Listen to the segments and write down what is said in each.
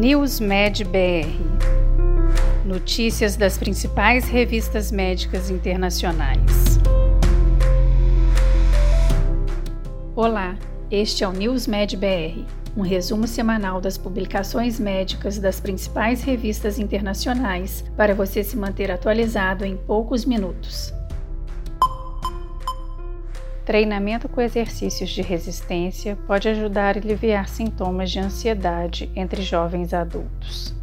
NewsMed BR Notícias das principais revistas médicas internacionais. Olá, este é o NewsMed BR, um resumo semanal das publicações médicas das principais revistas internacionais para você se manter atualizado em poucos minutos. Treinamento com exercícios de resistência pode ajudar a aliviar sintomas de ansiedade entre jovens adultos.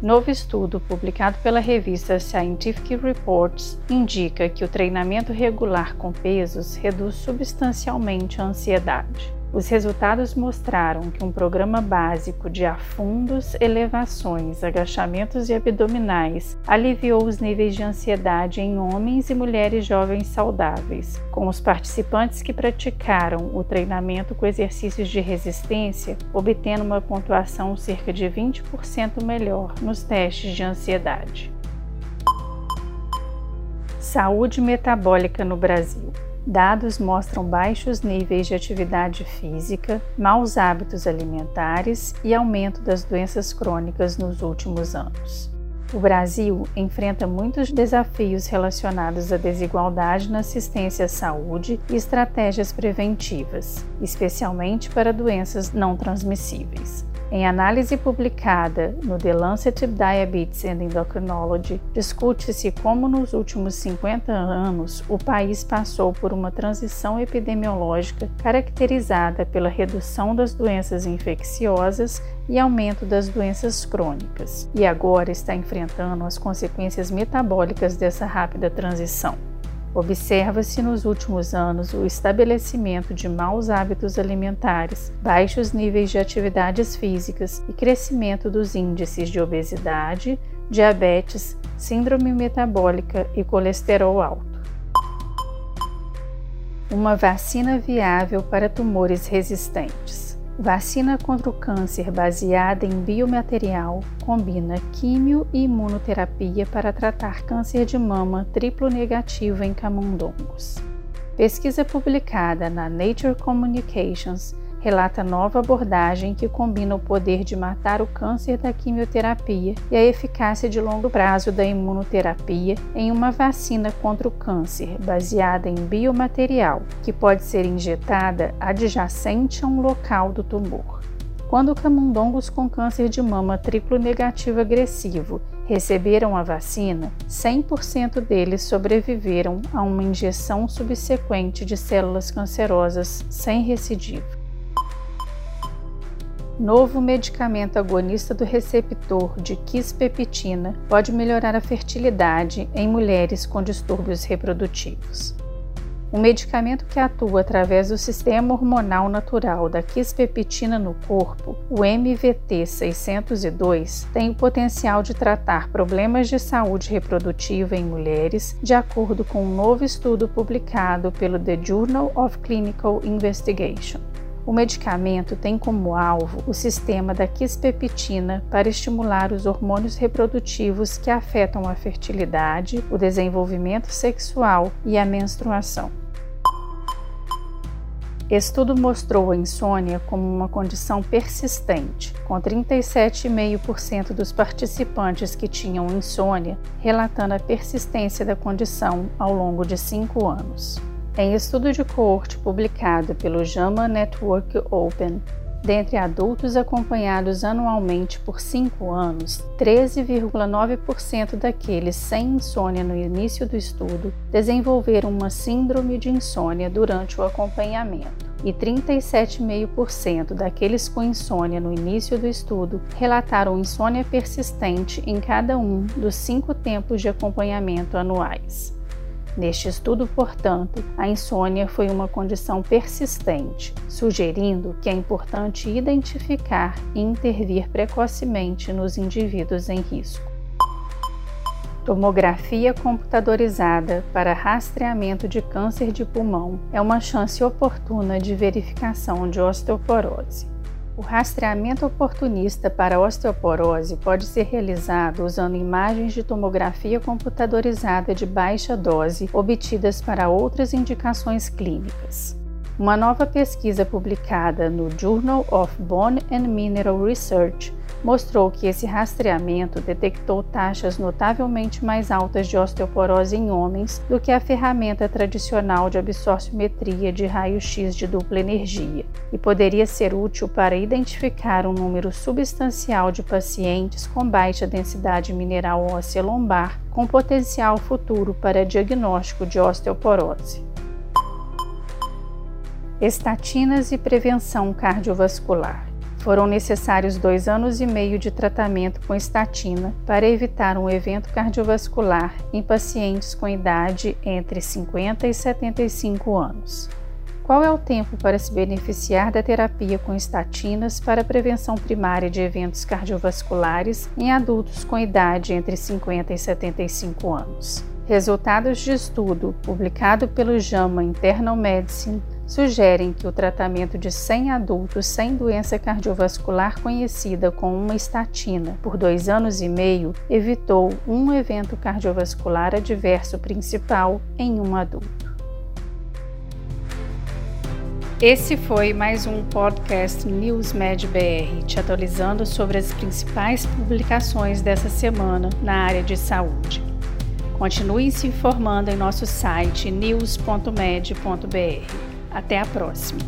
Novo estudo publicado pela revista Scientific Reports indica que o treinamento regular com pesos reduz substancialmente a ansiedade. Os resultados mostraram que um programa básico de afundos, elevações, agachamentos e abdominais aliviou os níveis de ansiedade em homens e mulheres jovens saudáveis, com os participantes que praticaram o treinamento com exercícios de resistência obtendo uma pontuação cerca de 20% melhor nos testes de ansiedade. Saúde metabólica no Brasil. Dados mostram baixos níveis de atividade física, maus hábitos alimentares e aumento das doenças crônicas nos últimos anos. O Brasil enfrenta muitos desafios relacionados à desigualdade na assistência à saúde e estratégias preventivas, especialmente para doenças não transmissíveis. Em análise publicada no The Lancet Diabetes and Endocrinology, discute-se como nos últimos 50 anos o país passou por uma transição epidemiológica caracterizada pela redução das doenças infecciosas e aumento das doenças crônicas, e agora está enfrentando as consequências metabólicas dessa rápida transição. Observa-se nos últimos anos o estabelecimento de maus hábitos alimentares, baixos níveis de atividades físicas e crescimento dos índices de obesidade, diabetes, síndrome metabólica e colesterol alto. Uma vacina viável para tumores resistentes. Vacina contra o câncer baseada em biomaterial combina químio e imunoterapia para tratar câncer de mama triplo negativo em camundongos. Pesquisa publicada na Nature Communications relata nova abordagem que combina o poder de matar o câncer da quimioterapia e a eficácia de longo prazo da imunoterapia em uma vacina contra o câncer baseada em biomaterial, que pode ser injetada adjacente a um local do tumor. Quando camundongos com câncer de mama triplo negativo agressivo receberam a vacina, 100% deles sobreviveram a uma injeção subsequente de células cancerosas sem recidiva. Novo medicamento agonista do receptor de quispeptina pode melhorar a fertilidade em mulheres com distúrbios reprodutivos. Um medicamento que atua através do sistema hormonal natural da quispeptina no corpo, o MVT-602, tem o potencial de tratar problemas de saúde reprodutiva em mulheres, de acordo com um novo estudo publicado pelo The Journal of Clinical Investigation. O medicamento tem como alvo o sistema da quispeptina para estimular os hormônios reprodutivos que afetam a fertilidade, o desenvolvimento sexual e a menstruação. Estudo mostrou a insônia como uma condição persistente, com 37,5% dos participantes que tinham insônia relatando a persistência da condição ao longo de cinco anos. Em estudo de coorte publicado pelo JAMA Network Open, dentre adultos acompanhados anualmente por 5 anos, 13,9% daqueles sem insônia no início do estudo desenvolveram uma síndrome de insônia durante o acompanhamento. E 37,5% daqueles com insônia no início do estudo relataram insônia persistente em cada um dos cinco tempos de acompanhamento anuais. Neste estudo, portanto, a insônia foi uma condição persistente, sugerindo que é importante identificar e intervir precocemente nos indivíduos em risco. Tomografia computadorizada para rastreamento de câncer de pulmão é uma chance oportuna de verificação de osteoporose. O rastreamento oportunista para osteoporose pode ser realizado usando imagens de tomografia computadorizada de baixa dose obtidas para outras indicações clínicas. Uma nova pesquisa publicada no Journal of Bone and Mineral Research mostrou que esse rastreamento detectou taxas notavelmente mais altas de osteoporose em homens do que a ferramenta tradicional de absorciometria de raio-x de dupla energia, e poderia ser útil para identificar um número substancial de pacientes com baixa densidade mineral óssea lombar com potencial futuro para diagnóstico de osteoporose. Estatinas e prevenção cardiovascular. Foram necessários dois anos e meio de tratamento com estatina para evitar um evento cardiovascular em pacientes com idade entre 50 e 75 anos. Qual é o tempo para se beneficiar da terapia com estatinas para prevenção primária de eventos cardiovasculares em adultos com idade entre 50 e 75 anos? Resultados de estudo publicado pelo JAMA Internal Medicine sugerem que o tratamento de 100 adultos sem doença cardiovascular conhecida com uma estatina por dois anos e meio evitou um evento cardiovascular adverso principal em um adulto. Esse foi mais um podcast NewsMed BR, te atualizando sobre as principais publicações dessa semana na área de saúde. Continue se informando em nosso site news.med.br. Até a próxima!